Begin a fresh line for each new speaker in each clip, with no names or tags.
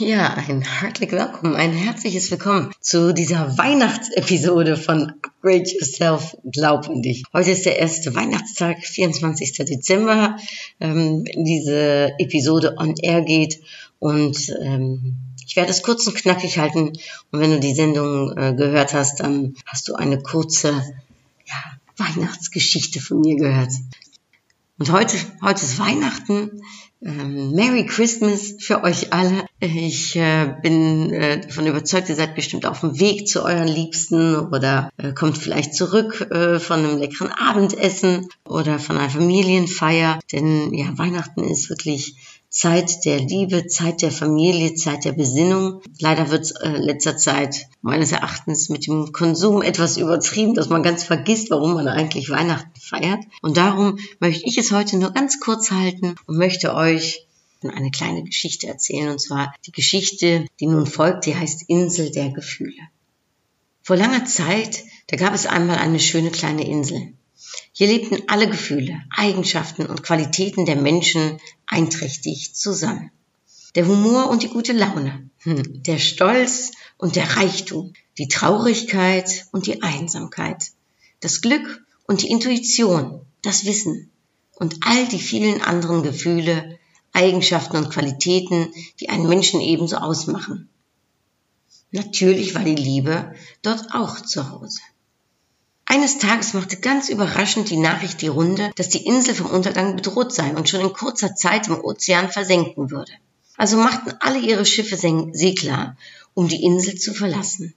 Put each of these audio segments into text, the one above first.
Ja, ein herzlich willkommen, ein herzliches Willkommen zu dieser Weihnachtsepisode von Upgrade Yourself, Glaub an dich. Heute ist der erste Weihnachtstag, 24. Dezember, ähm, wenn diese Episode on air geht und ähm, ich werde es kurz und knackig halten und wenn du die Sendung äh, gehört hast, dann hast du eine kurze ja, Weihnachtsgeschichte von mir gehört. Und heute, heute ist Weihnachten. Ähm, Merry Christmas für euch alle. Ich äh, bin äh, davon überzeugt, ihr seid bestimmt auf dem Weg zu euren Liebsten oder äh, kommt vielleicht zurück äh, von einem leckeren Abendessen oder von einer Familienfeier. Denn ja, Weihnachten ist wirklich Zeit der Liebe, Zeit der Familie, Zeit der Besinnung. Leider wird äh, letzter Zeit meines Erachtens mit dem Konsum etwas übertrieben, dass man ganz vergisst, warum man eigentlich Weihnachten feiert. Und darum möchte ich es heute nur ganz kurz halten und möchte euch eine kleine Geschichte erzählen. Und zwar die Geschichte, die nun folgt, die heißt Insel der Gefühle. Vor langer Zeit, da gab es einmal eine schöne kleine Insel. Hier lebten alle Gefühle, Eigenschaften und Qualitäten der Menschen einträchtig zusammen. Der Humor und die gute Laune, hm, der Stolz und der Reichtum, die Traurigkeit und die Einsamkeit, das Glück und die Intuition, das Wissen und all die vielen anderen Gefühle, Eigenschaften und Qualitäten, die einen Menschen ebenso ausmachen. Natürlich war die Liebe dort auch zu Hause. Eines Tages machte ganz überraschend die Nachricht die Runde, dass die Insel vom Untergang bedroht sei und schon in kurzer Zeit im Ozean versenken würde. Also machten alle ihre Schiffe seeklar, um die Insel zu verlassen.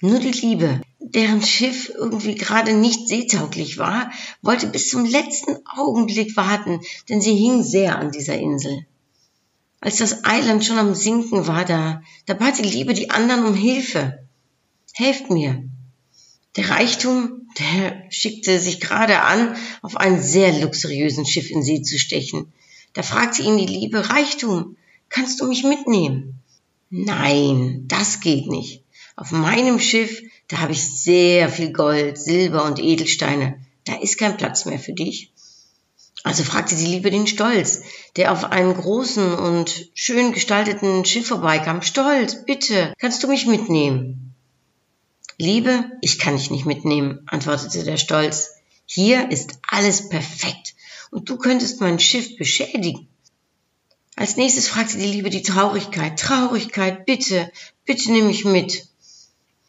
Nur die Liebe, deren Schiff irgendwie gerade nicht seetauglich war, wollte bis zum letzten Augenblick warten, denn sie hing sehr an dieser Insel. Als das Eiland schon am Sinken war, da, da bat die Liebe die anderen um Hilfe. Helft mir, der Reichtum, der schickte sich gerade an, auf einen sehr luxuriösen Schiff in See zu stechen. Da fragte ihn die Liebe, Reichtum, kannst du mich mitnehmen? Nein, das geht nicht. Auf meinem Schiff, da habe ich sehr viel Gold, Silber und Edelsteine. Da ist kein Platz mehr für dich. Also fragte die Liebe den Stolz, der auf einen großen und schön gestalteten Schiff vorbeikam. Stolz, bitte, kannst du mich mitnehmen? Liebe, ich kann dich nicht mitnehmen, antwortete der Stolz. Hier ist alles perfekt und du könntest mein Schiff beschädigen. Als nächstes fragte die Liebe die Traurigkeit. Traurigkeit, bitte, bitte nimm mich mit.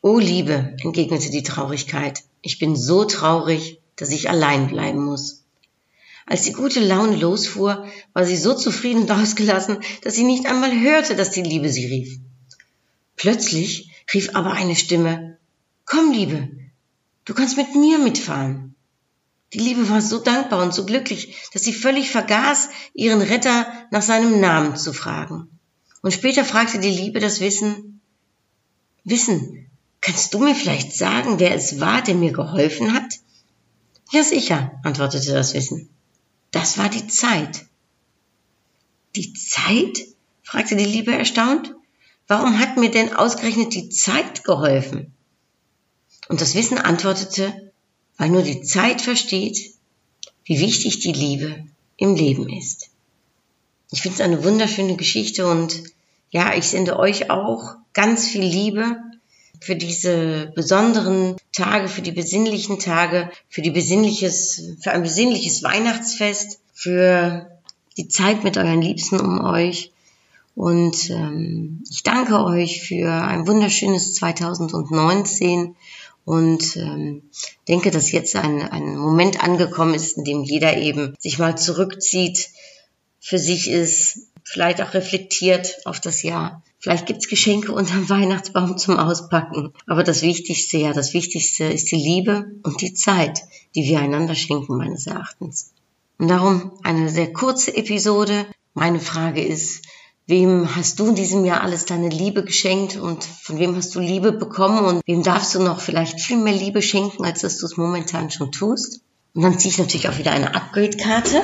Oh Liebe, entgegnete die Traurigkeit, ich bin so traurig, dass ich allein bleiben muss. Als die gute Laune losfuhr, war sie so zufrieden und ausgelassen, dass sie nicht einmal hörte, dass die Liebe sie rief. Plötzlich rief aber eine Stimme, Komm, Liebe, du kannst mit mir mitfahren. Die Liebe war so dankbar und so glücklich, dass sie völlig vergaß, ihren Retter nach seinem Namen zu fragen. Und später fragte die Liebe das Wissen, Wissen, kannst du mir vielleicht sagen, wer es war, der mir geholfen hat? Ja, sicher, antwortete das Wissen. Das war die Zeit. Die Zeit? fragte die Liebe erstaunt. Warum hat mir denn ausgerechnet die Zeit geholfen? Und das Wissen antwortete, weil nur die Zeit versteht, wie wichtig die Liebe im Leben ist. Ich finde es eine wunderschöne Geschichte und ja, ich sende euch auch ganz viel Liebe für diese besonderen Tage, für die besinnlichen Tage, für die besinnliches, für ein besinnliches Weihnachtsfest, für die Zeit mit euren Liebsten um euch. Und ähm, ich danke euch für ein wunderschönes 2019 und ähm, denke, dass jetzt ein, ein Moment angekommen ist, in dem jeder eben sich mal zurückzieht, für sich ist, vielleicht auch reflektiert auf das Jahr. Vielleicht gibt's Geschenke unterm Weihnachtsbaum zum Auspacken. Aber das Wichtigste, ja, das Wichtigste ist die Liebe und die Zeit, die wir einander schenken, meines Erachtens. Und darum eine sehr kurze Episode. Meine Frage ist, Wem hast du in diesem Jahr alles deine Liebe geschenkt und von wem hast du Liebe bekommen und wem darfst du noch vielleicht viel mehr Liebe schenken, als dass du es momentan schon tust? Und dann ziehe ich natürlich auch wieder eine Upgrade-Karte,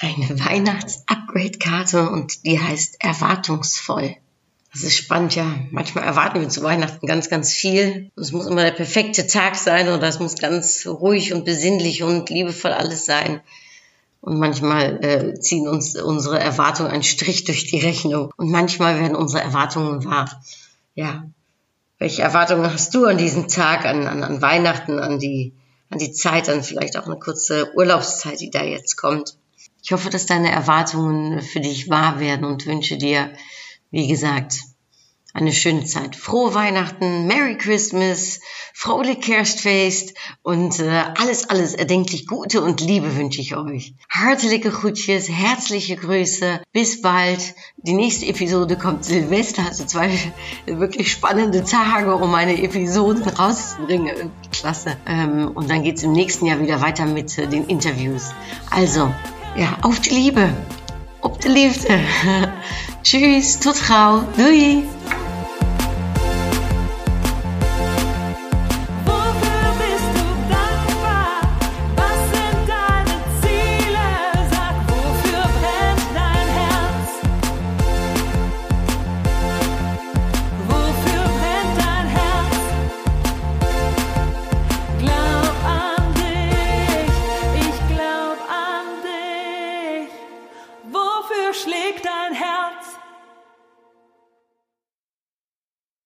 eine Weihnachts-Upgrade-Karte und die heißt erwartungsvoll. Das ist spannend, ja. Manchmal erwarten wir zu Weihnachten ganz, ganz viel. Es muss immer der perfekte Tag sein oder es muss ganz ruhig und besinnlich und liebevoll alles sein. Und manchmal äh, ziehen uns unsere Erwartungen einen Strich durch die Rechnung. Und manchmal werden unsere Erwartungen wahr. Ja. Welche Erwartungen hast du an diesen Tag, an, an, an Weihnachten, an die, an die Zeit, an vielleicht auch eine kurze Urlaubszeit, die da jetzt kommt? Ich hoffe, dass deine Erwartungen für dich wahr werden und wünsche dir, wie gesagt, eine schöne Zeit. Frohe Weihnachten, Merry Christmas, fröhlich Kerstfeest und äh, alles, alles erdenklich Gute und Liebe wünsche ich euch. Hartelijke Groetjes, herzliche Grüße, bis bald. Die nächste Episode kommt Silvester, also zwei wirklich spannende Tage, um eine Episode rauszubringen. Klasse. Ähm, und dann geht's im nächsten Jahr wieder weiter mit äh, den Interviews. Also, ja, auf die Liebe. Op de liefde. Tschüss, tot gauw. Doei.